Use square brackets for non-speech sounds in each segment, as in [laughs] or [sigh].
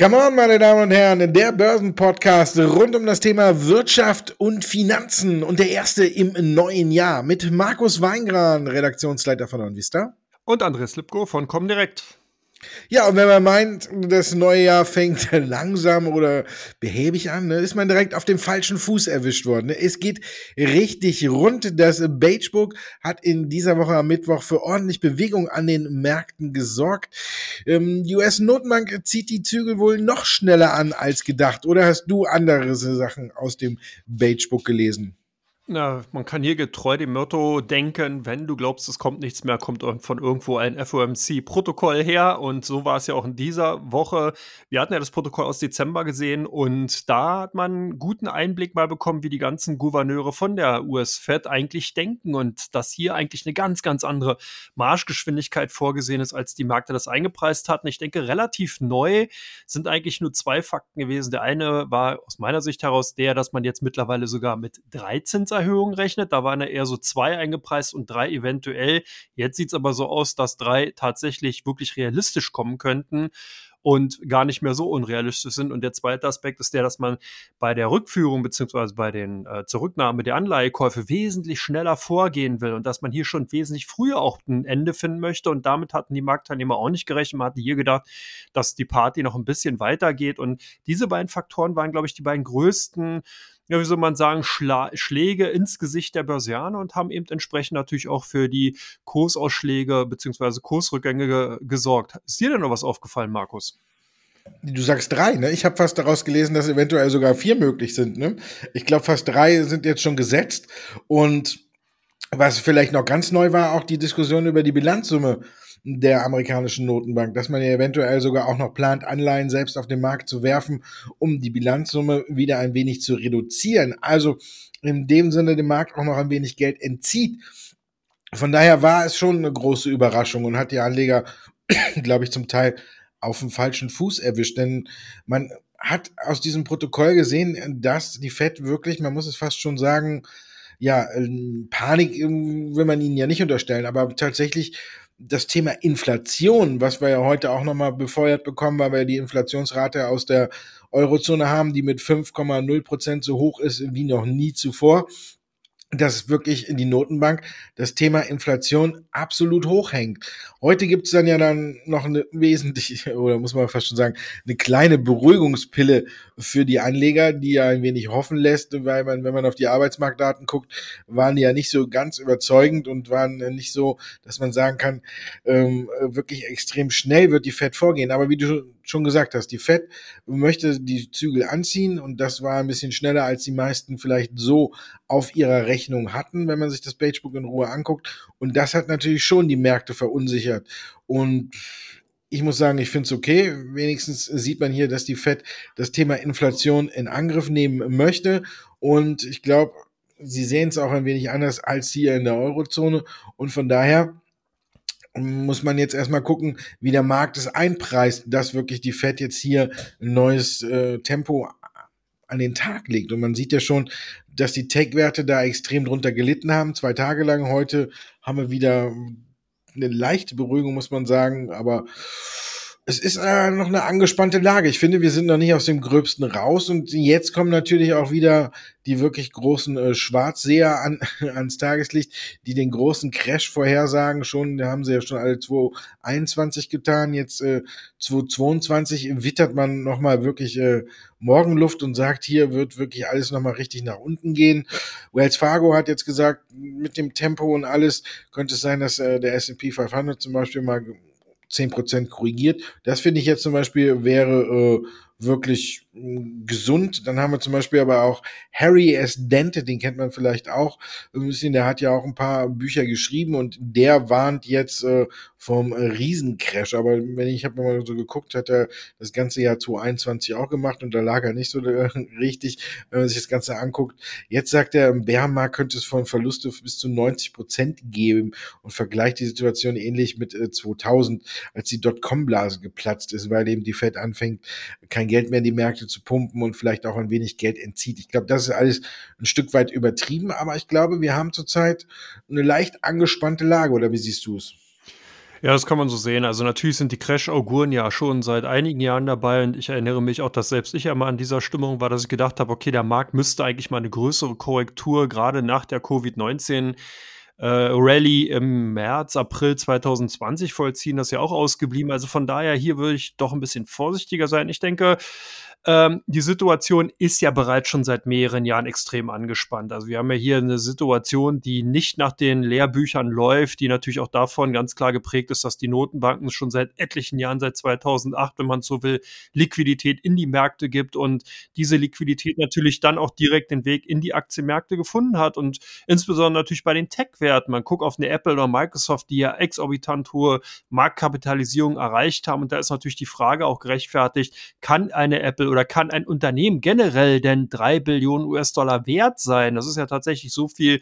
Come on, meine Damen und Herren, der Börsenpodcast rund um das Thema Wirtschaft und Finanzen und der erste im neuen Jahr mit Markus Weingran, Redaktionsleiter von OnVista. Und Andres Lipko von Comdirect. Ja, und wenn man meint, das neue Jahr fängt [laughs] langsam oder behäbig an, ne, ist man direkt auf dem falschen Fuß erwischt worden. Ne? Es geht richtig rund. Das Bagebook hat in dieser Woche am Mittwoch für ordentlich Bewegung an den Märkten gesorgt. Ähm, die US-Notenbank zieht die Zügel wohl noch schneller an als gedacht. Oder hast du andere Sachen aus dem Bagebook gelesen? Na, man kann hier getreu dem Motto denken, wenn du glaubst, es kommt nichts mehr, kommt von irgendwo ein FOMC-Protokoll her. Und so war es ja auch in dieser Woche. Wir hatten ja das Protokoll aus Dezember gesehen und da hat man einen guten Einblick mal bekommen, wie die ganzen Gouverneure von der US-Fed eigentlich denken und dass hier eigentlich eine ganz, ganz andere Marschgeschwindigkeit vorgesehen ist, als die Märkte das eingepreist hatten. Ich denke, relativ neu sind eigentlich nur zwei Fakten gewesen. Der eine war aus meiner Sicht heraus der, dass man jetzt mittlerweile sogar mit 13 Zinserhöhungen rechnet. Da waren ja eher so zwei eingepreist und drei eventuell. Jetzt sieht es aber so aus, dass drei tatsächlich wirklich realistisch kommen könnten und gar nicht mehr so unrealistisch sind. Und der zweite Aspekt ist der, dass man bei der Rückführung beziehungsweise bei den äh, Zurücknahme der Anleihekäufe wesentlich schneller vorgehen will und dass man hier schon wesentlich früher auch ein Ende finden möchte. Und damit hatten die Marktteilnehmer auch nicht gerechnet. Man hatte hier gedacht, dass die Party noch ein bisschen weitergeht. Und diese beiden Faktoren waren, glaube ich, die beiden größten ja, wie soll man sagen, Schla Schläge ins Gesicht der Börsianer und haben eben entsprechend natürlich auch für die Kursausschläge bzw. Kursrückgänge ge gesorgt. Ist dir denn noch was aufgefallen, Markus? Du sagst drei, ne? Ich habe fast daraus gelesen, dass eventuell sogar vier möglich sind, ne? Ich glaube, fast drei sind jetzt schon gesetzt. Und was vielleicht noch ganz neu war, auch die Diskussion über die Bilanzsumme der amerikanischen Notenbank, dass man ja eventuell sogar auch noch plant, Anleihen selbst auf den Markt zu werfen, um die Bilanzsumme wieder ein wenig zu reduzieren. Also in dem Sinne dem Markt auch noch ein wenig Geld entzieht. Von daher war es schon eine große Überraschung und hat die Anleger, [clears throat] glaube ich, zum Teil auf dem falschen Fuß erwischt. Denn man hat aus diesem Protokoll gesehen, dass die Fed wirklich, man muss es fast schon sagen, ja, Panik will man ihnen ja nicht unterstellen, aber tatsächlich das Thema Inflation, was wir ja heute auch nochmal befeuert bekommen, weil wir die Inflationsrate aus der Eurozone haben, die mit 5,0 Prozent so hoch ist wie noch nie zuvor dass wirklich in die Notenbank das Thema Inflation absolut hochhängt. Heute gibt's dann ja dann noch eine wesentliche, [laughs] oder muss man fast schon sagen, eine kleine Beruhigungspille für die Anleger, die ja ein wenig hoffen lässt, weil man, wenn man auf die Arbeitsmarktdaten guckt, waren die ja nicht so ganz überzeugend und waren nicht so, dass man sagen kann, ähm, wirklich extrem schnell wird die Fed vorgehen. Aber wie du schon gesagt hast, die Fed möchte die Zügel anziehen und das war ein bisschen schneller, als die meisten vielleicht so auf ihrer Rechnung hatten, wenn man sich das Pagebook in Ruhe anguckt. Und das hat natürlich schon die Märkte verunsichert. Und ich muss sagen, ich finde es okay. Wenigstens sieht man hier, dass die Fed das Thema Inflation in Angriff nehmen möchte. Und ich glaube, sie sehen es auch ein wenig anders als hier in der Eurozone. Und von daher muss man jetzt erstmal gucken, wie der Markt es einpreist, dass wirklich die Fed jetzt hier ein neues äh, Tempo an den Tag legt. Und man sieht ja schon, dass die Tech-Werte da extrem drunter gelitten haben, zwei Tage lang. Heute haben wir wieder eine leichte Beruhigung, muss man sagen, aber es ist äh, noch eine angespannte Lage. Ich finde, wir sind noch nicht aus dem Gröbsten raus und jetzt kommen natürlich auch wieder die wirklich großen äh, Schwarzseher an, [laughs] ans Tageslicht, die den großen Crash vorhersagen. Schon, da haben sie ja schon alle 2021 getan. Jetzt äh, 2022 wittert man nochmal wirklich äh, Morgenluft und sagt, hier wird wirklich alles nochmal richtig nach unten gehen. Wells Fargo hat jetzt gesagt, mit dem Tempo und alles könnte es sein, dass äh, der S&P 500 zum Beispiel mal 10% korrigiert. Das finde ich jetzt zum Beispiel wäre äh, wirklich hm, gesund. Dann haben wir zum Beispiel aber auch Harry S. Dente, den kennt man vielleicht auch ein bisschen. Der hat ja auch ein paar Bücher geschrieben und der warnt jetzt äh, vom Riesencrash. Aber wenn ich habe mal so geguckt, hat er das ganze Jahr 2021 auch gemacht und da lag er nicht so äh, [laughs] richtig, wenn man sich das Ganze angucckt. Jetzt sagt er, im Bärenmarkt könnte es von Verluste bis zu 90 Prozent geben und vergleicht die Situation ähnlich mit äh, 2000, als die Dotcom-Blase geplatzt ist, weil eben die Fed anfängt, kein Geld mehr in die Märkte zu pumpen und vielleicht auch ein wenig Geld entzieht. Ich glaube, das ist alles ein Stück weit übertrieben, aber ich glaube, wir haben zurzeit eine leicht angespannte Lage, oder wie siehst du es? Ja, das kann man so sehen. Also natürlich sind die Crash-Auguren ja schon seit einigen Jahren dabei und ich erinnere mich auch, dass selbst ich einmal an dieser Stimmung war, dass ich gedacht habe, okay, der Markt müsste eigentlich mal eine größere Korrektur gerade nach der Covid-19 äh, Rallye im März, April 2020 vollziehen. Das ist ja auch ausgeblieben. Also von daher hier würde ich doch ein bisschen vorsichtiger sein. Ich denke, ähm, die Situation ist ja bereits schon seit mehreren Jahren extrem angespannt. Also wir haben ja hier eine Situation, die nicht nach den Lehrbüchern läuft, die natürlich auch davon ganz klar geprägt ist, dass die Notenbanken schon seit etlichen Jahren, seit 2008, wenn man so will, Liquidität in die Märkte gibt und diese Liquidität natürlich dann auch direkt den Weg in die Aktienmärkte gefunden hat und insbesondere natürlich bei den Tech-Werten. Man guckt auf eine Apple oder Microsoft, die ja exorbitant hohe Marktkapitalisierung erreicht haben und da ist natürlich die Frage auch gerechtfertigt, kann eine Apple oder kann ein Unternehmen generell denn drei Billionen US-Dollar wert sein? Das ist ja tatsächlich so viel,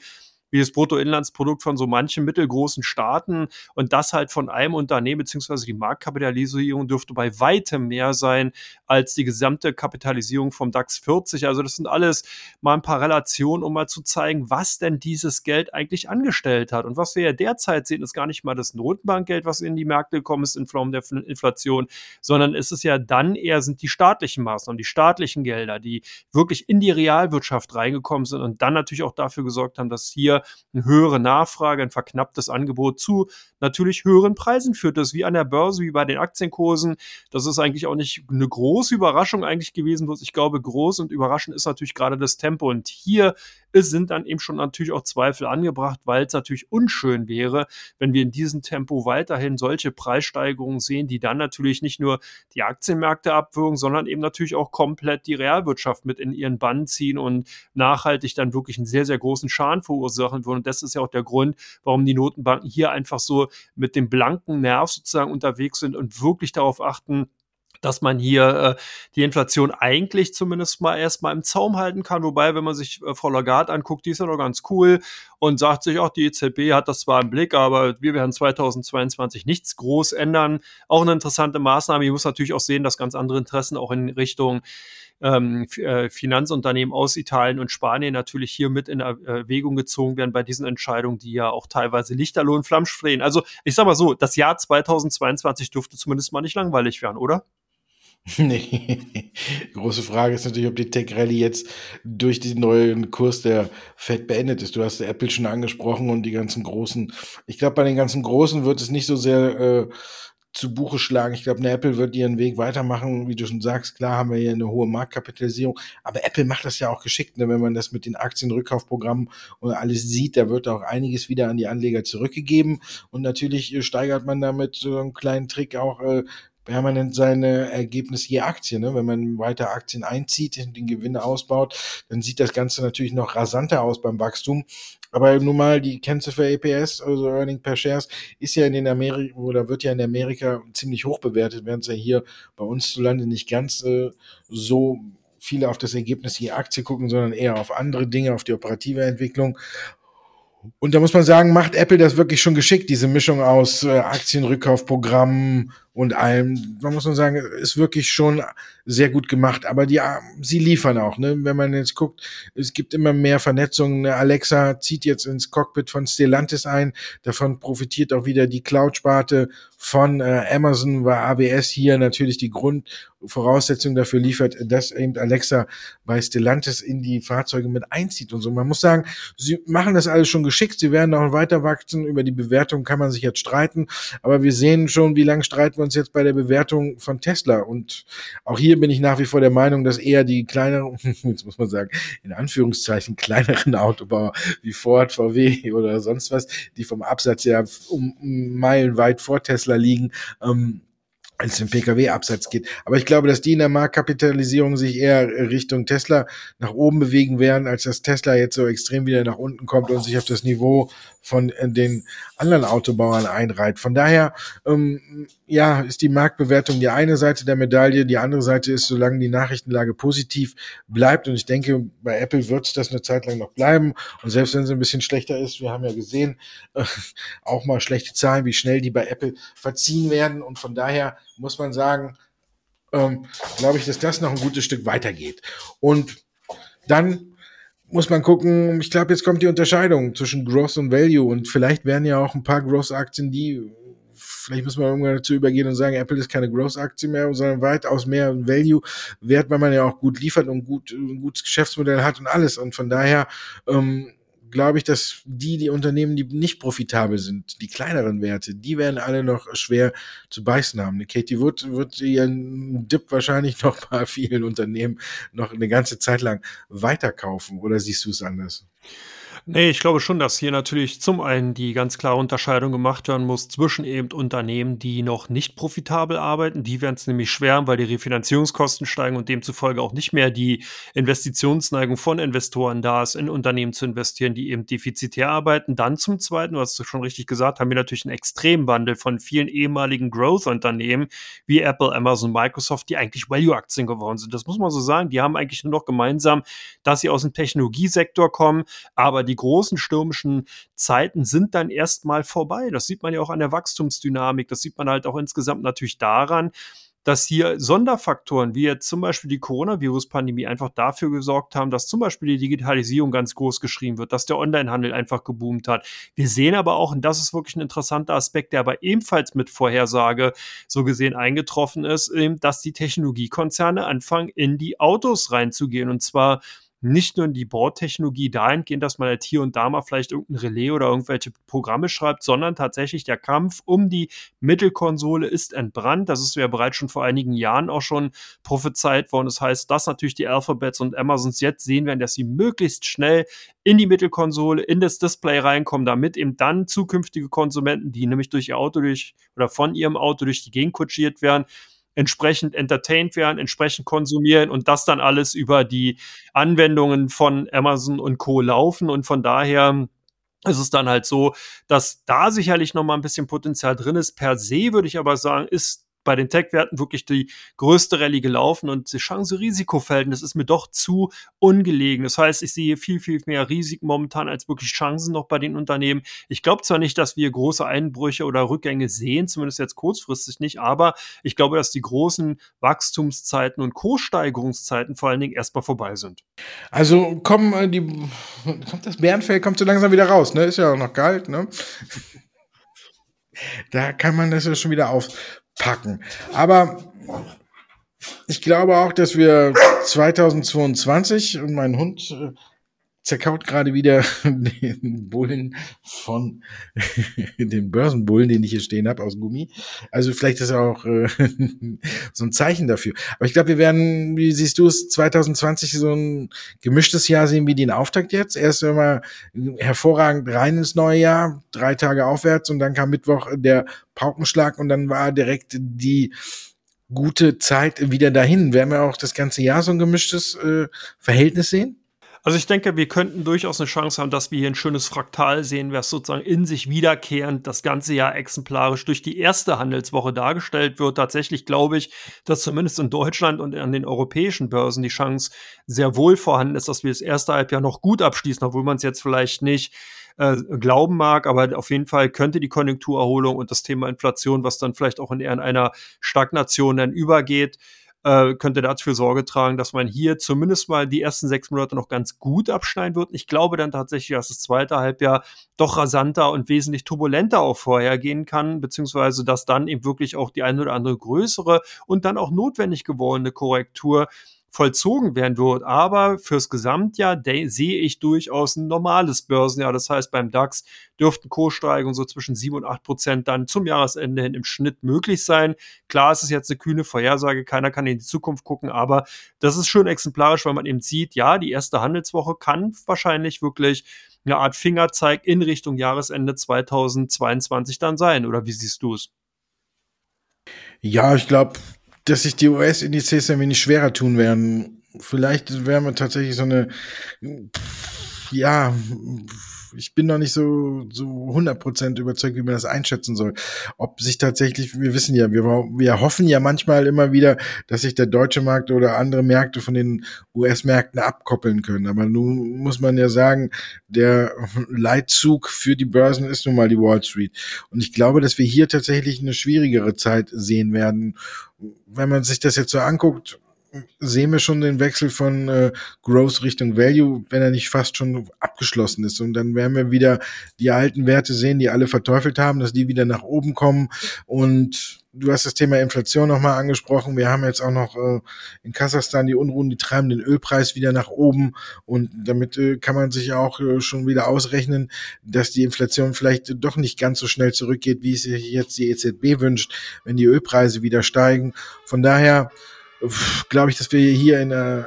wie das Bruttoinlandsprodukt von so manchen mittelgroßen Staaten und das halt von einem Unternehmen, beziehungsweise die Marktkapitalisierung dürfte bei weitem mehr sein als die gesamte Kapitalisierung vom DAX 40. Also das sind alles mal ein paar Relationen, um mal zu zeigen, was denn dieses Geld eigentlich angestellt hat. Und was wir ja derzeit sehen, ist gar nicht mal das Notenbankgeld, was in die Märkte gekommen ist in Form der Inflation, sondern es ist ja dann eher sind die staatlichen Maßnahmen, die staatlichen Gelder, die wirklich in die Realwirtschaft reingekommen sind und dann natürlich auch dafür gesorgt haben, dass hier eine höhere Nachfrage, ein verknapptes Angebot zu natürlich höheren Preisen führt. Das wie an der Börse, wie bei den Aktienkursen. Das ist eigentlich auch nicht eine große Überraschung eigentlich gewesen. Ich glaube, groß und überraschend ist natürlich gerade das Tempo. Und hier es sind dann eben schon natürlich auch Zweifel angebracht, weil es natürlich unschön wäre, wenn wir in diesem Tempo weiterhin solche Preissteigerungen sehen, die dann natürlich nicht nur die Aktienmärkte abwürgen, sondern eben natürlich auch komplett die Realwirtschaft mit in ihren Bann ziehen und nachhaltig dann wirklich einen sehr, sehr großen Schaden verursachen würden. Und das ist ja auch der Grund, warum die Notenbanken hier einfach so mit dem blanken Nerv sozusagen unterwegs sind und wirklich darauf achten, dass man hier äh, die Inflation eigentlich zumindest mal erstmal im Zaum halten kann. Wobei, wenn man sich äh, Frau Lagarde anguckt, die ist ja noch ganz cool und sagt sich, auch die EZB hat das zwar im Blick, aber wir werden 2022 nichts groß ändern. Auch eine interessante Maßnahme. Ich muss natürlich auch sehen, dass ganz andere Interessen auch in Richtung ähm, äh, Finanzunternehmen aus Italien und Spanien natürlich hier mit in Erwägung gezogen werden bei diesen Entscheidungen, die ja auch teilweise Lichterloh und Flamsch flehen. Also ich sag mal so, das Jahr 2022 dürfte zumindest mal nicht langweilig werden, oder? [laughs] Nee. Große Frage ist natürlich, ob die Tech Rally jetzt durch den neuen Kurs der Fed beendet ist. Du hast Apple schon angesprochen und die ganzen großen. Ich glaube, bei den ganzen großen wird es nicht so sehr äh, zu Buche schlagen. Ich glaube, eine Apple wird ihren Weg weitermachen. Wie du schon sagst, klar haben wir hier eine hohe Marktkapitalisierung. Aber Apple macht das ja auch geschickt, ne? wenn man das mit den Aktienrückkaufprogrammen und alles sieht. Da wird auch einiges wieder an die Anleger zurückgegeben. Und natürlich äh, steigert man damit so einen kleinen Trick auch äh, permanent seine Ergebnisse je Aktie. Ne? Wenn man weiter Aktien einzieht, den Gewinne ausbaut, dann sieht das Ganze natürlich noch rasanter aus beim Wachstum. Aber nun mal die Kennziffer EPS, also Earning per Shares, ist ja in den Amerika oder wird ja in Amerika ziemlich hoch bewertet, während es ja hier bei uns zu Lande nicht ganz äh, so viele auf das Ergebnis je Aktie gucken, sondern eher auf andere Dinge, auf die operative Entwicklung. Und da muss man sagen, macht Apple das wirklich schon geschickt, diese Mischung aus äh, Aktienrückkaufprogrammen und allem. Man muss man sagen, ist wirklich schon sehr gut gemacht. Aber die, sie liefern auch, ne? Wenn man jetzt guckt, es gibt immer mehr Vernetzungen. Alexa zieht jetzt ins Cockpit von Stellantis ein. Davon profitiert auch wieder die Cloud-Sparte von äh, Amazon, weil AWS hier natürlich die Grundvoraussetzung dafür liefert, dass eben Alexa bei Stellantis in die Fahrzeuge mit einzieht und so. Man muss sagen, sie machen das alles schon geschickt. Sie werden auch weiter wachsen. Über die Bewertung kann man sich jetzt streiten. Aber wir sehen schon, wie lange streiten wir uns jetzt bei der Bewertung von Tesla. Und auch hier bin ich nach wie vor der Meinung, dass eher die kleineren, [laughs] jetzt muss man sagen, in Anführungszeichen kleineren Autobauer wie Ford, VW oder sonst was, die vom Absatz ja um, um Meilen weit vor Tesla liegen, ähm, als es im Pkw-Absatz geht. Aber ich glaube, dass die in der Marktkapitalisierung sich eher Richtung Tesla nach oben bewegen werden, als dass Tesla jetzt so extrem wieder nach unten kommt und sich auf das Niveau von äh, den anderen Autobauern einreiht. Von daher, ähm, ja, ist die Marktbewertung die eine Seite der Medaille. Die andere Seite ist, solange die Nachrichtenlage positiv bleibt, und ich denke, bei Apple wird das eine Zeit lang noch bleiben. Und selbst wenn es ein bisschen schlechter ist, wir haben ja gesehen, äh, auch mal schlechte Zahlen, wie schnell die bei Apple verziehen werden. Und von daher muss man sagen, ähm, glaube ich, dass das noch ein gutes Stück weitergeht. Und dann muss man gucken, ich glaube, jetzt kommt die Unterscheidung zwischen Growth und Value und vielleicht werden ja auch ein paar Growth-Aktien, die vielleicht muss man irgendwann dazu übergehen und sagen, Apple ist keine Growth-Aktie mehr, sondern weitaus mehr Value-Wert, weil man ja auch gut liefert und gut, ein gutes Geschäftsmodell hat und alles. Und von daher ähm, glaube ich, dass die, die Unternehmen, die nicht profitabel sind, die kleineren Werte, die werden alle noch schwer zu beißen haben. Katie Wood wird ihren Dip wahrscheinlich [laughs] noch bei vielen Unternehmen noch eine ganze Zeit lang weiterkaufen. Oder siehst du es anders? Nee, ich glaube schon, dass hier natürlich zum einen die ganz klare Unterscheidung gemacht werden muss zwischen eben Unternehmen, die noch nicht profitabel arbeiten. Die werden es nämlich schwer, weil die Refinanzierungskosten steigen und demzufolge auch nicht mehr die Investitionsneigung von Investoren da ist, in Unternehmen zu investieren, die eben defizitär arbeiten. Dann zum Zweiten, du hast es schon richtig gesagt, haben wir natürlich einen Extremwandel von vielen ehemaligen Growth-Unternehmen wie Apple, Amazon, Microsoft, die eigentlich Value-Aktien geworden sind. Das muss man so sagen. Die haben eigentlich nur noch gemeinsam, dass sie aus dem Technologiesektor kommen, aber die großen stürmischen Zeiten sind dann erstmal vorbei. Das sieht man ja auch an der Wachstumsdynamik. Das sieht man halt auch insgesamt natürlich daran, dass hier Sonderfaktoren wie jetzt zum Beispiel die Coronavirus-Pandemie einfach dafür gesorgt haben, dass zum Beispiel die Digitalisierung ganz groß geschrieben wird, dass der Onlinehandel einfach geboomt hat. Wir sehen aber auch, und das ist wirklich ein interessanter Aspekt, der aber ebenfalls mit Vorhersage so gesehen eingetroffen ist, dass die Technologiekonzerne anfangen, in die Autos reinzugehen. Und zwar nicht nur in die Bordtechnologie dahingehend, dass man halt hier und da mal vielleicht irgendein Relais oder irgendwelche Programme schreibt, sondern tatsächlich der Kampf um die Mittelkonsole ist entbrannt. Das ist ja bereits schon vor einigen Jahren auch schon prophezeit worden. Das heißt, dass natürlich die Alphabets und Amazons jetzt sehen werden, dass sie möglichst schnell in die Mittelkonsole, in das Display reinkommen, damit eben dann zukünftige Konsumenten, die nämlich durch ihr Auto durch oder von ihrem Auto durch die Gegend kutschiert werden, entsprechend entertained werden, entsprechend konsumieren und das dann alles über die Anwendungen von Amazon und Co. laufen. Und von daher ist es dann halt so, dass da sicherlich noch mal ein bisschen Potenzial drin ist. Per se würde ich aber sagen, ist bei den Tech-Werten wirklich die größte Rallye gelaufen und die Chance-Risiko-Verhältnis ist mir doch zu ungelegen. Das heißt, ich sehe viel, viel mehr Risiken momentan als wirklich Chancen noch bei den Unternehmen. Ich glaube zwar nicht, dass wir große Einbrüche oder Rückgänge sehen, zumindest jetzt kurzfristig nicht, aber ich glaube, dass die großen Wachstumszeiten und Co-Steigerungszeiten vor allen Dingen erstmal vorbei sind. Also kommen äh, die, kommt das Bärenfell kommt so langsam wieder raus, ne? Ist ja auch noch kalt, ne? [laughs] da kann man das ja schon wieder auf, packen. Aber ich glaube auch, dass wir 2022 und mein Hund äh, zerkaut gerade wieder [laughs] den Bullen von [laughs] den Börsenbullen, den ich hier stehen habe aus Gummi. Also vielleicht ist auch äh, [laughs] so ein Zeichen dafür. Aber ich glaube, wir werden, wie siehst du es, 2020 so ein gemischtes Jahr sehen wie den Auftakt jetzt. Erst immer hervorragend rein ins neue Jahr, drei Tage aufwärts und dann kam Mittwoch der Paukenschlag und dann war direkt die gute Zeit wieder dahin. Werden wir auch das ganze Jahr so ein gemischtes äh, Verhältnis sehen? Also ich denke, wir könnten durchaus eine Chance haben, dass wir hier ein schönes Fraktal sehen, was sozusagen in sich wiederkehrend das ganze Jahr exemplarisch durch die erste Handelswoche dargestellt wird. Tatsächlich glaube ich, dass zumindest in Deutschland und an den europäischen Börsen die Chance sehr wohl vorhanden ist, dass wir das erste Halbjahr noch gut abschließen, obwohl man es jetzt vielleicht nicht äh, glauben mag, aber auf jeden Fall könnte die Konjunkturerholung und das Thema Inflation, was dann vielleicht auch in einer Stagnation dann übergeht, äh, könnte dafür Sorge tragen, dass man hier zumindest mal die ersten sechs Monate noch ganz gut abschneiden wird. Ich glaube dann tatsächlich, dass das zweite Halbjahr doch rasanter und wesentlich turbulenter auch vorhergehen kann, beziehungsweise dass dann eben wirklich auch die eine oder andere größere und dann auch notwendig gewordene Korrektur vollzogen werden wird. Aber fürs Gesamtjahr sehe ich durchaus ein normales Börsenjahr. Das heißt, beim DAX dürften Kurssteigerungen so zwischen 7 und 8 Prozent dann zum Jahresende hin im Schnitt möglich sein. Klar, es ist jetzt eine kühne Vorhersage, keiner kann in die Zukunft gucken, aber das ist schön exemplarisch, weil man eben sieht, ja, die erste Handelswoche kann wahrscheinlich wirklich eine Art Fingerzeig in Richtung Jahresende 2022 dann sein. Oder wie siehst du es? Ja, ich glaube, dass sich die US-Indizes ein wenig schwerer tun werden. Vielleicht werden wir tatsächlich so eine, ja, ich bin noch nicht so so 100% überzeugt, wie man das einschätzen soll. Ob sich tatsächlich, wir wissen ja, wir, wir hoffen ja manchmal immer wieder, dass sich der deutsche Markt oder andere Märkte von den US-Märkten abkoppeln können. Aber nun muss man ja sagen, der Leitzug für die Börsen ist nun mal die Wall Street. Und ich glaube, dass wir hier tatsächlich eine schwierigere Zeit sehen werden wenn man sich das jetzt so anguckt, sehen wir schon den Wechsel von äh, Growth Richtung Value, wenn er nicht fast schon abgeschlossen ist. Und dann werden wir wieder die alten Werte sehen, die alle verteufelt haben, dass die wieder nach oben kommen. Und du hast das Thema Inflation nochmal angesprochen. Wir haben jetzt auch noch äh, in Kasachstan die Unruhen, die treiben den Ölpreis wieder nach oben. Und damit äh, kann man sich auch äh, schon wieder ausrechnen, dass die Inflation vielleicht doch nicht ganz so schnell zurückgeht, wie es sich jetzt die EZB wünscht, wenn die Ölpreise wieder steigen. Von daher glaube ich, dass wir hier in, äh,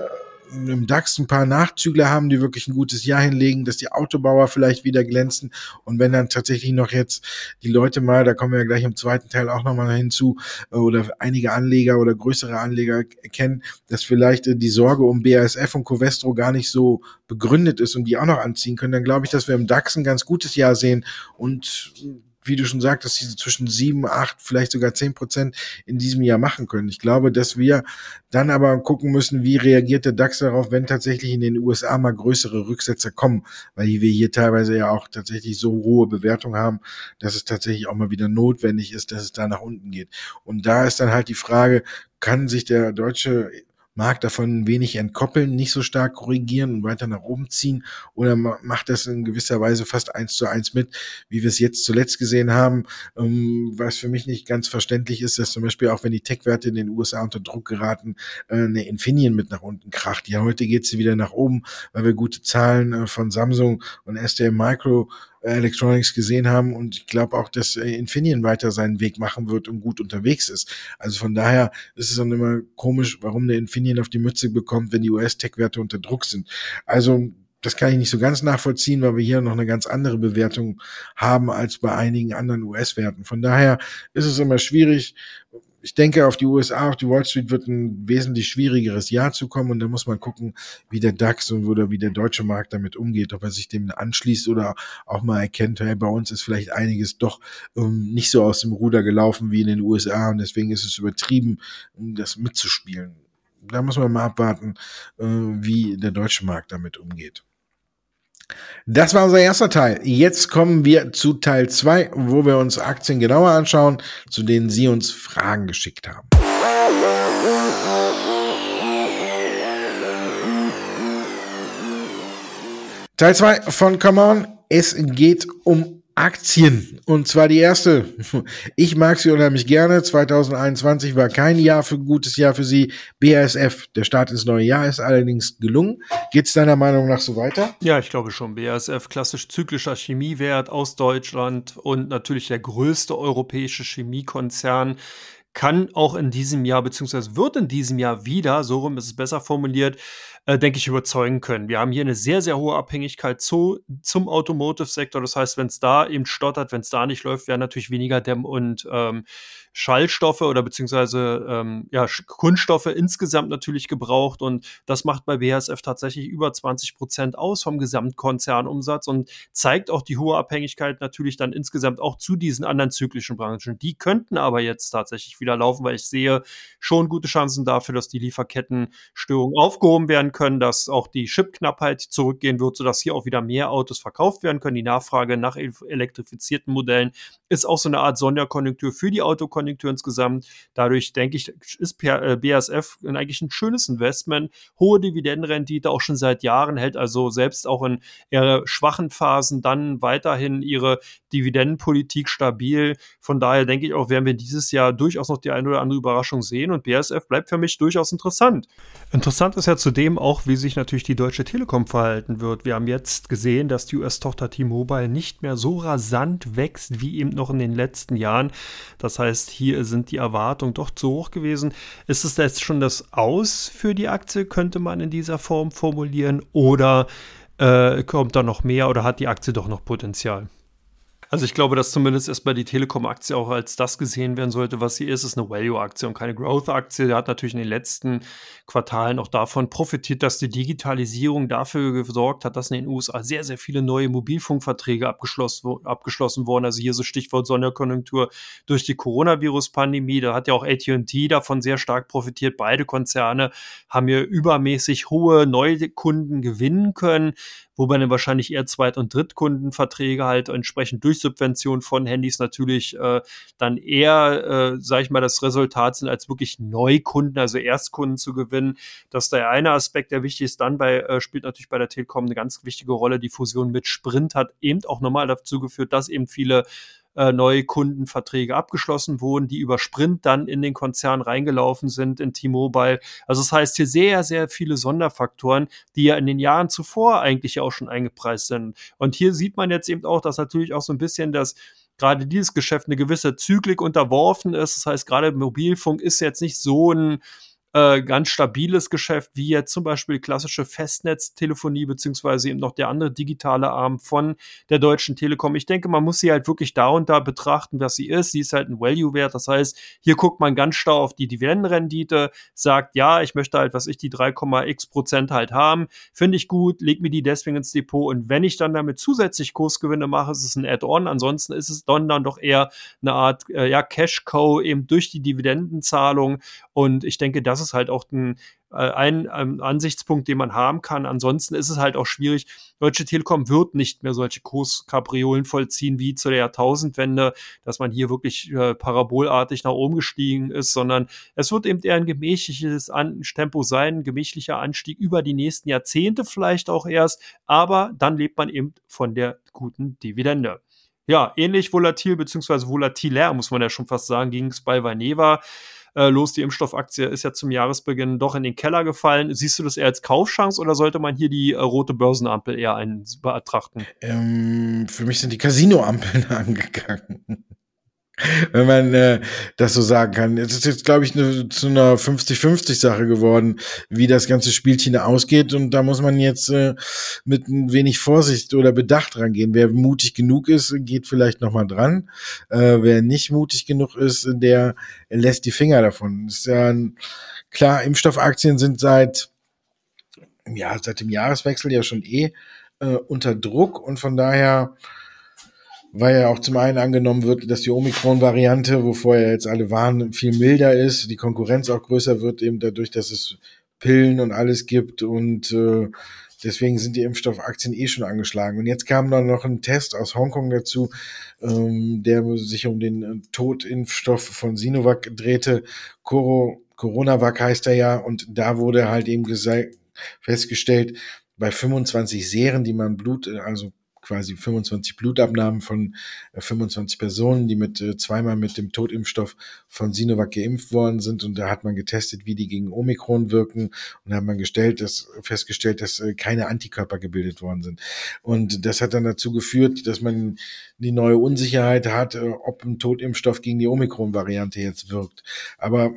im DAX ein paar Nachzügler haben, die wirklich ein gutes Jahr hinlegen, dass die Autobauer vielleicht wieder glänzen. Und wenn dann tatsächlich noch jetzt die Leute mal, da kommen wir ja gleich im zweiten Teil auch nochmal hinzu, äh, oder einige Anleger oder größere Anleger erkennen, dass vielleicht äh, die Sorge um BASF und Covestro gar nicht so begründet ist und die auch noch anziehen können, dann glaube ich, dass wir im DAX ein ganz gutes Jahr sehen und wie du schon sagtest, diese zwischen sieben, acht, vielleicht sogar zehn Prozent in diesem Jahr machen können. Ich glaube, dass wir dann aber gucken müssen, wie reagiert der DAX darauf, wenn tatsächlich in den USA mal größere Rücksetzer kommen, weil wir hier teilweise ja auch tatsächlich so hohe Bewertungen haben, dass es tatsächlich auch mal wieder notwendig ist, dass es da nach unten geht. Und da ist dann halt die Frage, kann sich der deutsche mag davon wenig entkoppeln, nicht so stark korrigieren und weiter nach oben ziehen oder macht das in gewisser Weise fast eins zu eins mit, wie wir es jetzt zuletzt gesehen haben, ähm, was für mich nicht ganz verständlich ist, dass zum Beispiel auch wenn die Tech-Werte in den USA unter Druck geraten, äh, eine Infineon mit nach unten kracht. Ja, heute geht sie wieder nach oben, weil wir gute Zahlen äh, von Samsung und STM Micro Electronics gesehen haben und ich glaube auch, dass äh, Infineon weiter seinen Weg machen wird und gut unterwegs ist. Also von daher ist es dann immer komisch, warum der Infineon auf die Mütze bekommt, wenn die US-Tech-Werte unter Druck sind. Also das kann ich nicht so ganz nachvollziehen, weil wir hier noch eine ganz andere Bewertung haben als bei einigen anderen US-Werten. Von daher ist es immer schwierig ich denke, auf die USA, auf die Wall Street wird ein wesentlich schwierigeres Jahr zu kommen und da muss man gucken, wie der DAX und wie der deutsche Markt damit umgeht, ob er sich dem anschließt oder auch mal erkennt, hey, bei uns ist vielleicht einiges doch ähm, nicht so aus dem Ruder gelaufen wie in den USA und deswegen ist es übertrieben, das mitzuspielen. Da muss man mal abwarten, äh, wie der deutsche Markt damit umgeht. Das war unser erster Teil. Jetzt kommen wir zu Teil 2, wo wir uns Aktien genauer anschauen, zu denen Sie uns Fragen geschickt haben. Teil 2 von Come On. Es geht um Aktien. Und zwar die erste. [laughs] Ich mag sie unheimlich gerne. 2021 war kein Jahr für gutes Jahr für sie. BASF, der Start ins neue Jahr ist allerdings gelungen. Geht es deiner Meinung nach so weiter? Ja, ich glaube schon. BASF, klassisch zyklischer Chemiewert aus Deutschland und natürlich der größte europäische Chemiekonzern kann auch in diesem Jahr, beziehungsweise wird in diesem Jahr wieder, so rum ist es besser formuliert, äh, denke ich, überzeugen können. Wir haben hier eine sehr, sehr hohe Abhängigkeit zu, zum Automotive-Sektor. Das heißt, wenn es da eben stottert, wenn es da nicht läuft, werden natürlich weniger Dämm- und ähm, Schallstoffe oder beziehungsweise ähm, ja, Kunststoffe insgesamt natürlich gebraucht. Und das macht bei BASF tatsächlich über 20 Prozent aus vom Gesamtkonzernumsatz und zeigt auch die hohe Abhängigkeit natürlich dann insgesamt auch zu diesen anderen zyklischen Branchen. Die könnten aber jetzt tatsächlich wieder laufen, weil ich sehe schon gute Chancen dafür, dass die Lieferkettenstörungen aufgehoben werden können, dass auch die Chipknappheit zurückgehen wird, sodass hier auch wieder mehr Autos verkauft werden können. Die Nachfrage nach elektrifizierten Modellen ist auch so eine Art Sonderkonjunktur für die Autokonjunktur Konjunktur insgesamt. Dadurch denke ich, ist BASF äh, eigentlich ein schönes Investment. Hohe Dividendenrendite auch schon seit Jahren, hält also selbst auch in eher schwachen Phasen dann weiterhin ihre Dividendenpolitik stabil. Von daher denke ich auch, werden wir dieses Jahr durchaus noch die eine oder andere Überraschung sehen und BASF bleibt für mich durchaus interessant. Interessant ist ja zudem auch, wie sich natürlich die Deutsche Telekom verhalten wird. Wir haben jetzt gesehen, dass die US-Tochter T-Mobile nicht mehr so rasant wächst wie eben noch in den letzten Jahren. Das heißt, hier sind die Erwartungen doch zu hoch gewesen. Ist es jetzt schon das Aus für die Aktie, könnte man in dieser Form formulieren, oder äh, kommt da noch mehr oder hat die Aktie doch noch Potenzial? Also ich glaube, dass zumindest erstmal die Telekom-Aktie auch als das gesehen werden sollte, was sie ist. Es ist eine Value-Aktie und keine Growth-Aktie. Der hat natürlich in den letzten Quartalen auch davon profitiert, dass die Digitalisierung dafür gesorgt hat, dass in den USA sehr, sehr viele neue Mobilfunkverträge abgeschlossen, abgeschlossen wurden. Also hier so Stichwort Sonderkonjunktur durch die Coronavirus-Pandemie. Da hat ja auch AT&T davon sehr stark profitiert. Beide Konzerne haben hier übermäßig hohe Neukunden gewinnen können wobei dann wahrscheinlich eher Zweit- und Drittkundenverträge halt entsprechend durch Subvention von Handys natürlich äh, dann eher, äh, sage ich mal, das Resultat sind, als wirklich Neukunden, also Erstkunden zu gewinnen. Das ist der eine Aspekt, der wichtig ist. Dann bei, äh, spielt natürlich bei der Telekom eine ganz wichtige Rolle. Die Fusion mit Sprint hat eben auch nochmal dazu geführt, dass eben viele äh, neue Kundenverträge abgeschlossen wurden, die über Sprint dann in den Konzern reingelaufen sind, in T-Mobile. Also das heißt hier sehr, sehr viele Sonderfaktoren, die ja in den Jahren zuvor eigentlich auch schon eingepreist sind. Und hier sieht man jetzt eben auch, dass natürlich auch so ein bisschen das gerade dieses Geschäft eine gewisse Zyklik unterworfen ist. Das heißt, gerade Mobilfunk ist jetzt nicht so ein äh, ganz stabiles Geschäft, wie jetzt zum Beispiel klassische Festnetztelefonie, beziehungsweise eben noch der andere digitale Arm von der Deutschen Telekom. Ich denke, man muss sie halt wirklich da und da betrachten, was sie ist. Sie ist halt ein Value-Wert. Das heißt, hier guckt man ganz stark auf die Dividendenrendite, sagt, ja, ich möchte halt, was ich, die 3,x Prozent halt haben. Finde ich gut, leg mir die deswegen ins Depot. Und wenn ich dann damit zusätzlich Kursgewinne mache, ist es ein Add-on. Ansonsten ist es dann, dann doch eher eine Art, äh, ja, Cash-Co eben durch die Dividendenzahlung. Und ich denke, das ist halt auch ein, äh, ein, ein Ansichtspunkt, den man haben kann. Ansonsten ist es halt auch schwierig. Deutsche Telekom wird nicht mehr solche Kurskapriolen vollziehen wie zu der Jahrtausendwende, dass man hier wirklich äh, parabolartig nach oben gestiegen ist, sondern es wird eben eher ein gemächliches An Tempo sein, ein gemächlicher Anstieg über die nächsten Jahrzehnte vielleicht auch erst, aber dann lebt man eben von der guten Dividende. Ja, ähnlich volatil beziehungsweise volatiler, muss man ja schon fast sagen, ging es bei Vaneva äh, los. Die Impfstoffaktie ist ja zum Jahresbeginn doch in den Keller gefallen. Siehst du das eher als Kaufchance oder sollte man hier die äh, rote Börsenampel eher ein, betrachten? Ähm, für mich sind die Casino-Ampeln [laughs] angegangen. Wenn man äh, das so sagen kann. Es ist jetzt, glaube ich, ne, zu einer 50-50-Sache geworden, wie das ganze Spielchen ausgeht. Und da muss man jetzt äh, mit ein wenig Vorsicht oder Bedacht rangehen. Wer mutig genug ist, geht vielleicht noch mal dran. Äh, wer nicht mutig genug ist, der lässt die Finger davon. Ist ja ein, klar, Impfstoffaktien sind seit ja seit dem Jahreswechsel ja schon eh äh, unter Druck und von daher weil ja auch zum einen angenommen wird, dass die Omikron-Variante, wo vorher jetzt alle waren, viel milder ist, die Konkurrenz auch größer wird, eben dadurch, dass es Pillen und alles gibt und äh, deswegen sind die Impfstoffaktien eh schon angeschlagen. Und jetzt kam dann noch ein Test aus Hongkong dazu, ähm, der sich um den äh, Totimpfstoff von Sinovac drehte. Coro, Coronavac heißt er ja und da wurde halt eben festgestellt, bei 25 Serien, die man Blut, äh, also quasi 25 Blutabnahmen von 25 äh, Personen, die mit äh, zweimal mit dem Totimpfstoff von Sinovac geimpft worden sind. Und da hat man getestet, wie die gegen Omikron wirken. Und da hat man gestellt, dass, festgestellt, dass äh, keine Antikörper gebildet worden sind. Und das hat dann dazu geführt, dass man die neue Unsicherheit hat, ob ein Totimpfstoff gegen die Omikron-Variante jetzt wirkt. Aber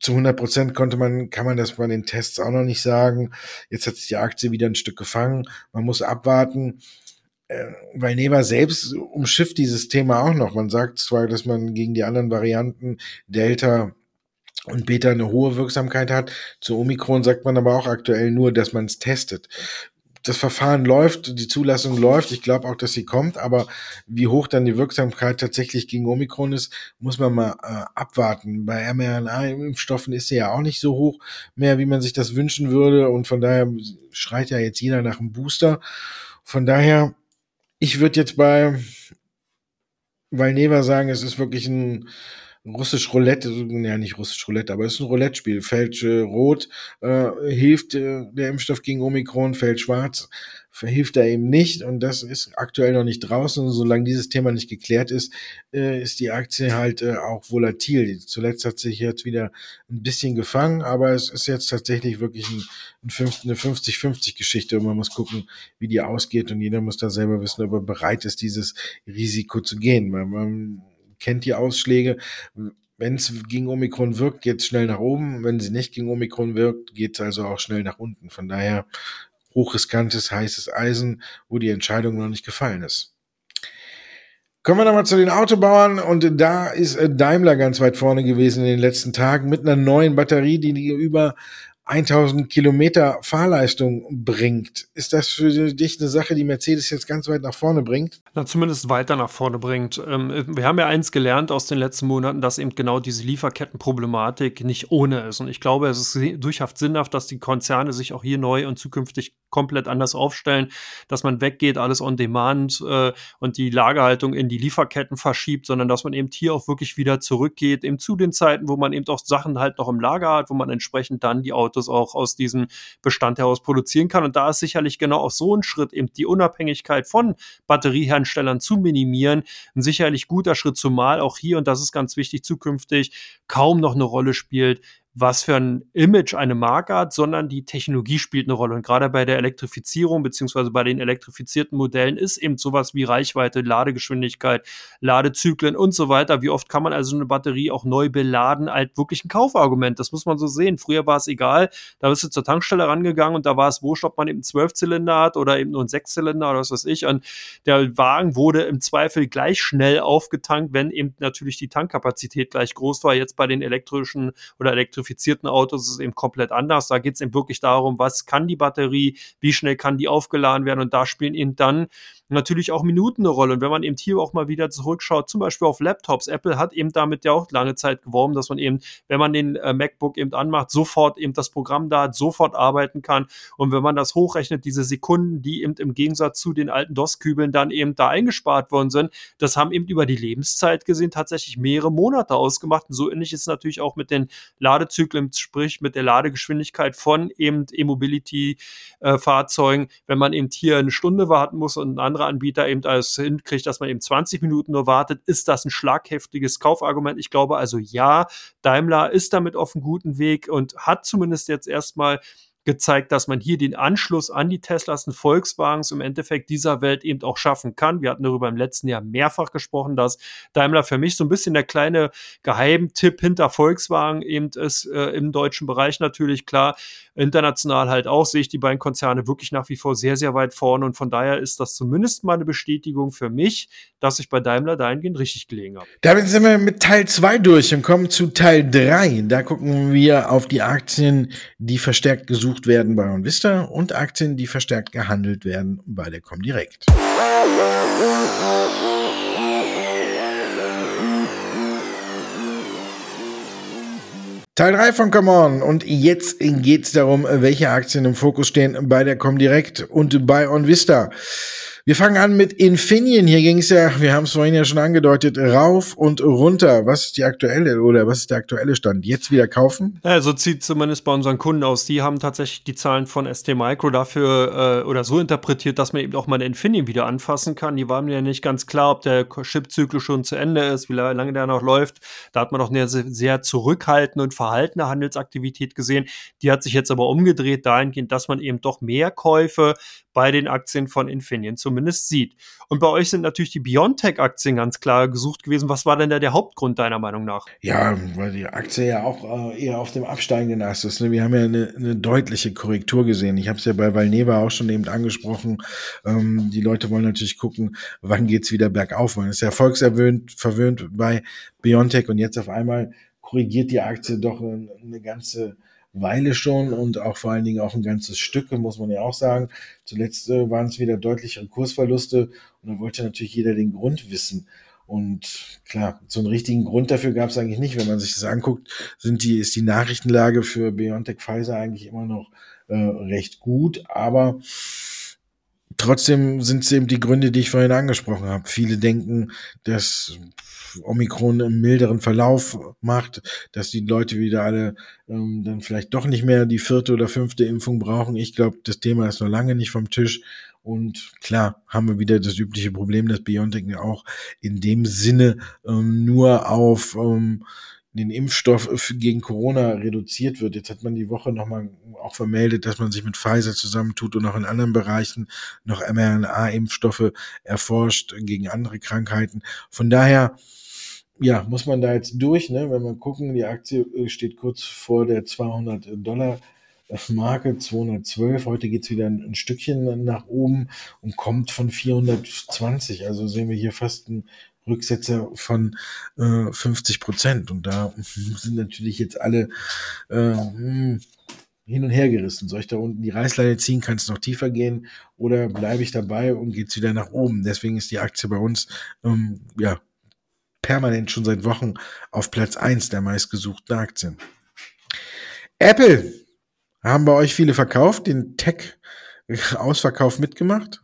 zu 100 Prozent konnte man, kann man das bei den Tests auch noch nicht sagen. Jetzt hat sich die Aktie wieder ein Stück gefangen. Man muss abwarten weil Neva selbst umschifft dieses Thema auch noch. Man sagt zwar, dass man gegen die anderen Varianten Delta und Beta eine hohe Wirksamkeit hat. Zu Omikron sagt man aber auch aktuell nur, dass man es testet. Das Verfahren läuft, die Zulassung läuft. Ich glaube auch, dass sie kommt, aber wie hoch dann die Wirksamkeit tatsächlich gegen Omikron ist, muss man mal äh, abwarten. Bei mRNA-Impfstoffen ist sie ja auch nicht so hoch mehr, wie man sich das wünschen würde. Und von daher schreit ja jetzt jeder nach einem Booster. Von daher ich würde jetzt bei Valneva sagen, es ist wirklich ein russisch Roulette, ja nicht russisch Roulette, aber es ist ein Roulette-Spiel. Fällt äh, rot äh, hilft äh, der Impfstoff gegen Omikron, fällt schwarz verhilft er eben nicht und das ist aktuell noch nicht draußen. Und solange dieses Thema nicht geklärt ist, äh, ist die Aktie halt äh, auch volatil. Zuletzt hat sich jetzt wieder ein bisschen gefangen, aber es ist jetzt tatsächlich wirklich ein, ein eine 50-50-Geschichte und man muss gucken, wie die ausgeht und jeder muss da selber wissen, ob er bereit ist, dieses Risiko zu gehen. Man, man kennt die Ausschläge. Wenn es gegen Omikron wirkt, geht es schnell nach oben. Wenn sie nicht gegen Omikron wirkt, geht es also auch schnell nach unten. Von daher hochriskantes, heißes Eisen, wo die Entscheidung noch nicht gefallen ist. Kommen wir nochmal zu den Autobauern und da ist äh, Daimler ganz weit vorne gewesen in den letzten Tagen mit einer neuen Batterie, die über 1000 Kilometer Fahrleistung bringt. Ist das für dich eine Sache, die Mercedes jetzt ganz weit nach vorne bringt? Na, zumindest weiter nach vorne bringt. Ähm, wir haben ja eins gelernt aus den letzten Monaten, dass eben genau diese Lieferkettenproblematik nicht ohne ist. Und ich glaube, es ist durchaus sinnhaft, dass die Konzerne sich auch hier neu und zukünftig komplett anders aufstellen, dass man weggeht, alles on demand äh, und die Lagerhaltung in die Lieferketten verschiebt, sondern dass man eben hier auch wirklich wieder zurückgeht, eben zu den Zeiten, wo man eben auch Sachen halt noch im Lager hat, wo man entsprechend dann die Autos auch aus diesem Bestand heraus produzieren kann. Und da ist sicherlich genau auch so ein Schritt, eben die Unabhängigkeit von Batterieherstellern zu minimieren, ein sicherlich guter Schritt, zumal auch hier, und das ist ganz wichtig, zukünftig kaum noch eine Rolle spielt, was für ein Image eine Marke hat, sondern die Technologie spielt eine Rolle. Und gerade bei der Elektrifizierung beziehungsweise bei den elektrifizierten Modellen ist eben sowas wie Reichweite, Ladegeschwindigkeit, Ladezyklen und so weiter. Wie oft kann man also eine Batterie auch neu beladen, halt wirklich ein Kaufargument. Das muss man so sehen. Früher war es egal, da bist du zur Tankstelle rangegangen und da war es wurscht, ob man eben einen Zwölfzylinder hat oder eben nur einen Sechszylinder oder was weiß ich. Und der Wagen wurde im Zweifel gleich schnell aufgetankt, wenn eben natürlich die Tankkapazität gleich groß war. Jetzt bei den elektrischen oder elektrischen elektrifizierten Autos ist es eben komplett anders. Da geht es eben wirklich darum, was kann die Batterie, wie schnell kann die aufgeladen werden und da spielen eben dann natürlich auch Minuten eine Rolle. Und wenn man eben hier auch mal wieder zurückschaut, zum Beispiel auf Laptops, Apple hat eben damit ja auch lange Zeit geworben, dass man eben, wenn man den äh, MacBook eben anmacht, sofort eben das Programm da hat, sofort arbeiten kann. Und wenn man das hochrechnet, diese Sekunden, die eben im Gegensatz zu den alten DOS-Kübeln dann eben da eingespart worden sind, das haben eben über die Lebenszeit gesehen tatsächlich mehrere Monate ausgemacht. Und so ähnlich ist es natürlich auch mit den Ladezyklen, sprich mit der Ladegeschwindigkeit von eben E-Mobility-Fahrzeugen. Äh, wenn man eben hier eine Stunde warten muss und ein anderer andere Anbieter eben als hinkriegt, dass man eben 20 Minuten nur wartet, ist das ein schlagheftiges Kaufargument? Ich glaube also ja, Daimler ist damit auf einem guten Weg und hat zumindest jetzt erstmal gezeigt, dass man hier den Anschluss an die Teslas und Volkswagens im Endeffekt dieser Welt eben auch schaffen kann. Wir hatten darüber im letzten Jahr mehrfach gesprochen, dass Daimler für mich so ein bisschen der kleine Geheimtipp hinter Volkswagen eben ist, äh, im deutschen Bereich natürlich klar. International halt auch sehe ich die beiden Konzerne wirklich nach wie vor sehr, sehr weit vorne und von daher ist das zumindest mal eine Bestätigung für mich, dass ich bei Daimler dahingehend richtig gelegen habe. Damit sind wir mit Teil 2 durch und kommen zu Teil 3. Da gucken wir auf die Aktien, die verstärkt gesucht gesucht werden bei OnVista und Aktien, die verstärkt gehandelt werden bei der Comdirect. Teil 3 von Come On. Und jetzt geht es darum, welche Aktien im Fokus stehen bei der Comdirect und bei OnVista. Wir fangen an mit Infineon. Hier ging es ja, wir haben es vorhin ja schon angedeutet, rauf und runter. Was ist die aktuelle oder was ist der aktuelle Stand? Jetzt wieder kaufen? Ja, so zieht zumindest bei unseren Kunden aus. Die haben tatsächlich die Zahlen von ST Micro dafür äh, oder so interpretiert, dass man eben auch mal eine Infineon wieder anfassen kann. Die waren mir nicht ganz klar, ob der Chipzyklus schon zu Ende ist, wie lange der noch läuft. Da hat man noch eine sehr zurückhaltende und verhaltene Handelsaktivität gesehen. Die hat sich jetzt aber umgedreht dahingehend, dass man eben doch mehr Käufe bei den Aktien von Infineon zumindest sieht. Und bei euch sind natürlich die Biontech-Aktien ganz klar gesucht gewesen. Was war denn da der Hauptgrund deiner Meinung nach? Ja, weil die Aktie ja auch äh, eher auf dem absteigenden Ast ist. Ne? Wir haben ja eine, eine deutliche Korrektur gesehen. Ich habe es ja bei Valneva auch schon eben angesprochen. Ähm, die Leute wollen natürlich gucken, wann geht's wieder bergauf. Man ist ja volkserwöhnt, verwöhnt bei Biontech und jetzt auf einmal korrigiert die Aktie doch eine ganze Weile schon und auch vor allen Dingen auch ein ganzes Stück, muss man ja auch sagen. Zuletzt äh, waren es wieder deutlichere Kursverluste und da wollte natürlich jeder den Grund wissen. Und klar, so einen richtigen Grund dafür gab es eigentlich nicht. Wenn man sich das anguckt, sind die, ist die Nachrichtenlage für BioNTech Pfizer eigentlich immer noch äh, recht gut, aber trotzdem sind es eben die Gründe, die ich vorhin angesprochen habe. Viele denken, dass Omikron einen milderen Verlauf macht, dass die Leute wieder alle ähm, dann vielleicht doch nicht mehr die vierte oder fünfte Impfung brauchen. Ich glaube, das Thema ist noch lange nicht vom Tisch. Und klar haben wir wieder das übliche Problem, dass BioNTech auch in dem Sinne ähm, nur auf ähm, den Impfstoff gegen Corona reduziert wird. Jetzt hat man die Woche nochmal auch vermeldet, dass man sich mit Pfizer zusammentut und auch in anderen Bereichen noch mRNA-Impfstoffe erforscht gegen andere Krankheiten. Von daher, ja, muss man da jetzt durch, ne? wenn wir gucken, die Aktie äh, steht kurz vor der 200 Dollar Marke 212. Heute geht's wieder ein, ein, Stückchen nach oben und kommt von 420. Also sehen wir hier fast ein Rücksetzer von äh, 50 Prozent. Und da [laughs] sind natürlich jetzt alle äh, hm, hin und her gerissen. Soll ich da unten die Reißleine ziehen, kann es noch tiefer gehen oder bleibe ich dabei und geht's wieder nach oben? Deswegen ist die Aktie bei uns ähm, ja permanent schon seit Wochen auf Platz eins der meistgesuchten Aktien. Apple haben bei euch viele verkauft, den Tech Ausverkauf mitgemacht?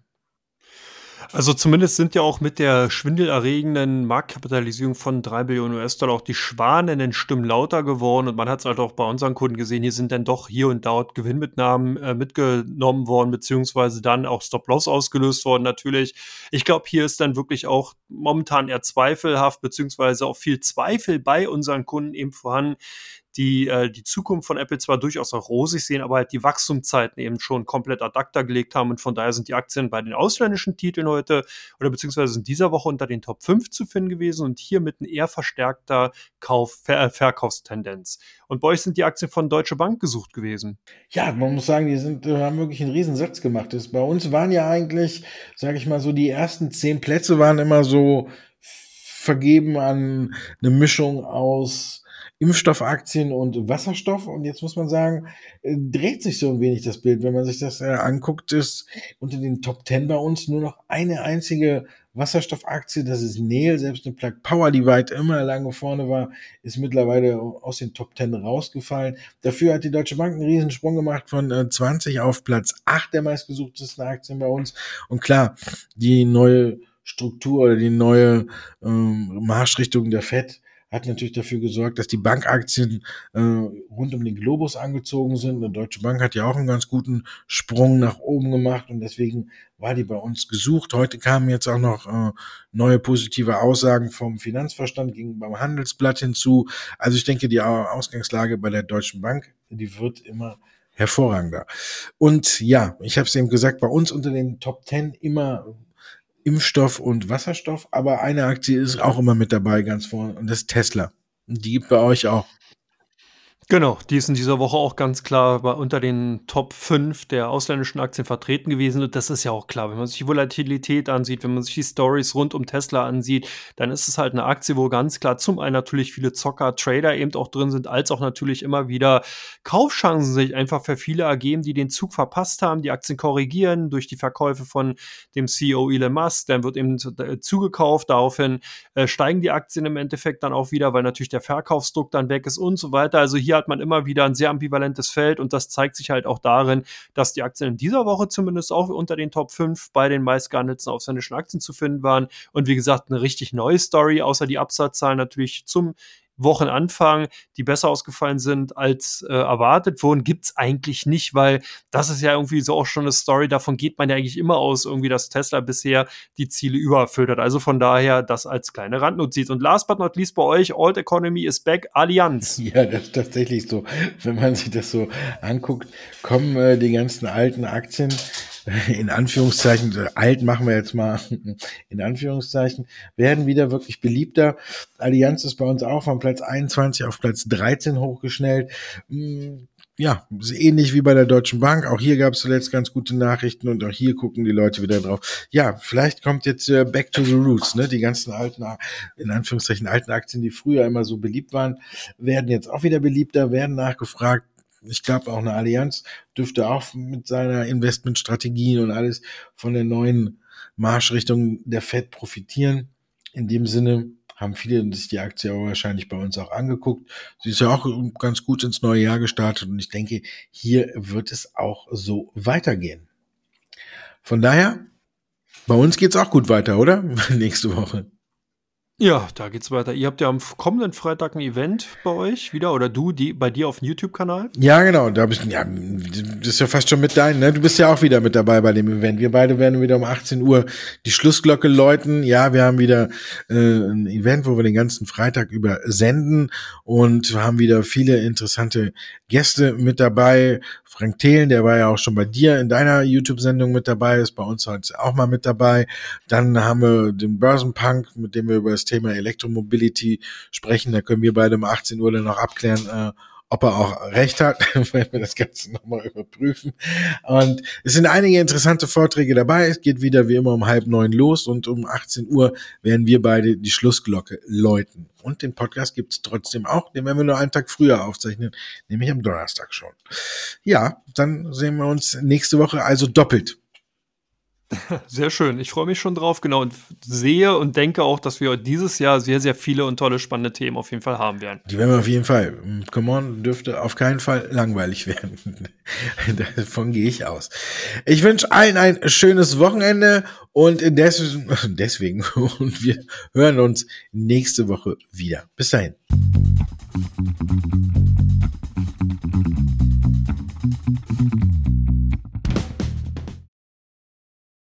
Also zumindest sind ja auch mit der schwindelerregenden Marktkapitalisierung von 3 Billionen US-Dollar auch die schwanenden Stimmen lauter geworden. Und man hat es halt auch bei unseren Kunden gesehen, hier sind dann doch hier und dort Gewinnmitnahmen äh, mitgenommen worden, beziehungsweise dann auch Stop-Loss ausgelöst worden natürlich. Ich glaube, hier ist dann wirklich auch momentan eher zweifelhaft, beziehungsweise auch viel Zweifel bei unseren Kunden eben vorhanden, die äh, die Zukunft von Apple zwar durchaus auch rosig sehen, aber halt die Wachstumszeiten eben schon komplett ad acta gelegt haben und von daher sind die Aktien bei den ausländischen Titeln heute oder beziehungsweise in dieser Woche unter den Top 5 zu finden gewesen und hier mit einer eher verstärkter Kauf Ver äh, Verkaufstendenz. Und bei euch sind die Aktien von Deutsche Bank gesucht gewesen. Ja, man muss sagen, die sind, äh, haben wirklich einen Riesensatz gemacht. Das, bei uns waren ja eigentlich, sage ich mal so, die ersten zehn Plätze waren immer so vergeben an eine Mischung aus Impfstoffaktien und Wasserstoff. Und jetzt muss man sagen, äh, dreht sich so ein wenig das Bild. Wenn man sich das äh, anguckt, ist unter den Top Ten bei uns nur noch eine einzige Wasserstoffaktie, das ist Neil, selbst eine Plug Power, die weit immer lange vorne war, ist mittlerweile aus den Top Ten rausgefallen. Dafür hat die Deutsche Bank einen Riesensprung gemacht von 20 äh, auf Platz 8 der meistgesuchtesten Aktien bei uns. Und klar, die neue Struktur oder die neue ähm, Marschrichtung der FED hat natürlich dafür gesorgt, dass die Bankaktien äh, rund um den Globus angezogen sind. Die Deutsche Bank hat ja auch einen ganz guten Sprung nach oben gemacht und deswegen war die bei uns gesucht. Heute kamen jetzt auch noch äh, neue positive Aussagen vom Finanzverstand gegen beim Handelsblatt hinzu. Also ich denke, die Ausgangslage bei der Deutschen Bank, die wird immer hervorragender. Und ja, ich habe es eben gesagt, bei uns unter den Top Ten immer Impfstoff und Wasserstoff, aber eine Aktie ist auch immer mit dabei ganz vorne und das ist Tesla. Die gibt bei euch auch. Genau, die ist in dieser Woche auch ganz klar unter den Top 5 der ausländischen Aktien vertreten gewesen. Und das ist ja auch klar, wenn man sich die Volatilität ansieht, wenn man sich die Stories rund um Tesla ansieht, dann ist es halt eine Aktie, wo ganz klar zum einen natürlich viele Zocker, Trader eben auch drin sind, als auch natürlich immer wieder Kaufchancen sich einfach für viele ergeben, die den Zug verpasst haben, die Aktien korrigieren durch die Verkäufe von dem CEO Elon Musk. Dann wird eben äh, zugekauft, daraufhin äh, steigen die Aktien im Endeffekt dann auch wieder, weil natürlich der Verkaufsdruck dann weg ist und so weiter. Also hier hat man immer wieder ein sehr ambivalentes Feld und das zeigt sich halt auch darin, dass die Aktien in dieser Woche zumindest auch unter den Top 5 bei den meistgehandelten ausländischen Aktien zu finden waren. Und wie gesagt, eine richtig neue Story, außer die Absatzzahlen natürlich zum Wochenanfang, die besser ausgefallen sind als äh, erwartet wurden, gibt's eigentlich nicht, weil das ist ja irgendwie so auch schon eine Story, davon geht man ja eigentlich immer aus, irgendwie, dass Tesla bisher die Ziele übererfüllt hat. Also von daher das als kleine Randnotiz. Und last but not least bei euch, Old Economy is back, Allianz. [laughs] Ja, das ist tatsächlich so. Wenn man sich das so anguckt, kommen äh, die ganzen alten Aktien [laughs] in Anführungszeichen, alt machen wir jetzt mal, [laughs] in Anführungszeichen, werden wieder wirklich beliebter. Allianz ist bei uns auch von Platz 21 auf Platz 13 hochgeschnellt. Hm, ja, ähnlich wie bei der Deutschen Bank. Auch hier gab es zuletzt ganz gute Nachrichten und auch hier gucken die Leute wieder drauf. Ja, vielleicht kommt jetzt äh, Back to the Roots, ne? Die ganzen alten, in Anführungszeichen alten Aktien, die früher immer so beliebt waren, werden jetzt auch wieder beliebter, werden nachgefragt ich glaube auch eine Allianz dürfte auch mit seiner Investmentstrategie und alles von der neuen Marschrichtung der Fed profitieren. In dem Sinne haben viele sich die Aktie aber wahrscheinlich bei uns auch angeguckt. Sie ist ja auch ganz gut ins neue Jahr gestartet und ich denke, hier wird es auch so weitergehen. Von daher, bei uns geht's auch gut weiter, oder? [laughs] Nächste Woche. Ja, da geht's weiter. Ihr habt ja am kommenden Freitag ein Event bei euch wieder oder du die bei dir auf dem YouTube-Kanal? Ja, genau. Da bist ja, das ist ja fast schon mit dein, ne? Du bist ja auch wieder mit dabei bei dem Event. Wir beide werden wieder um 18 Uhr die Schlussglocke läuten. Ja, wir haben wieder äh, ein Event, wo wir den ganzen Freitag über senden und haben wieder viele interessante Gäste mit dabei. Frank Thelen, der war ja auch schon bei dir in deiner YouTube-Sendung mit dabei, ist bei uns heute auch mal mit dabei. Dann haben wir den Börsenpunk, mit dem wir über das Thema Elektromobility sprechen. Da können wir beide um 18 Uhr dann noch abklären, äh, ob er auch recht hat, [laughs] wenn wir das Ganze nochmal überprüfen. Und es sind einige interessante Vorträge dabei. Es geht wieder wie immer um halb neun los und um 18 Uhr werden wir beide die Schlussglocke läuten. Und den Podcast gibt es trotzdem auch. Den werden wir nur einen Tag früher aufzeichnen, nämlich am Donnerstag schon. Ja, dann sehen wir uns nächste Woche also doppelt. [laughs] Sehr schön. Ich freue mich schon drauf, genau. Und sehe und denke auch, dass wir dieses Jahr sehr, sehr viele und tolle, spannende Themen auf jeden Fall haben werden. Die werden wir auf jeden Fall. Come on, dürfte auf keinen Fall langweilig werden. [laughs] Davon gehe ich aus. Ich wünsche allen ein schönes Wochenende und [laughs] deswegen, deswegen und wir hören uns nächste Woche wieder. Bis dahin.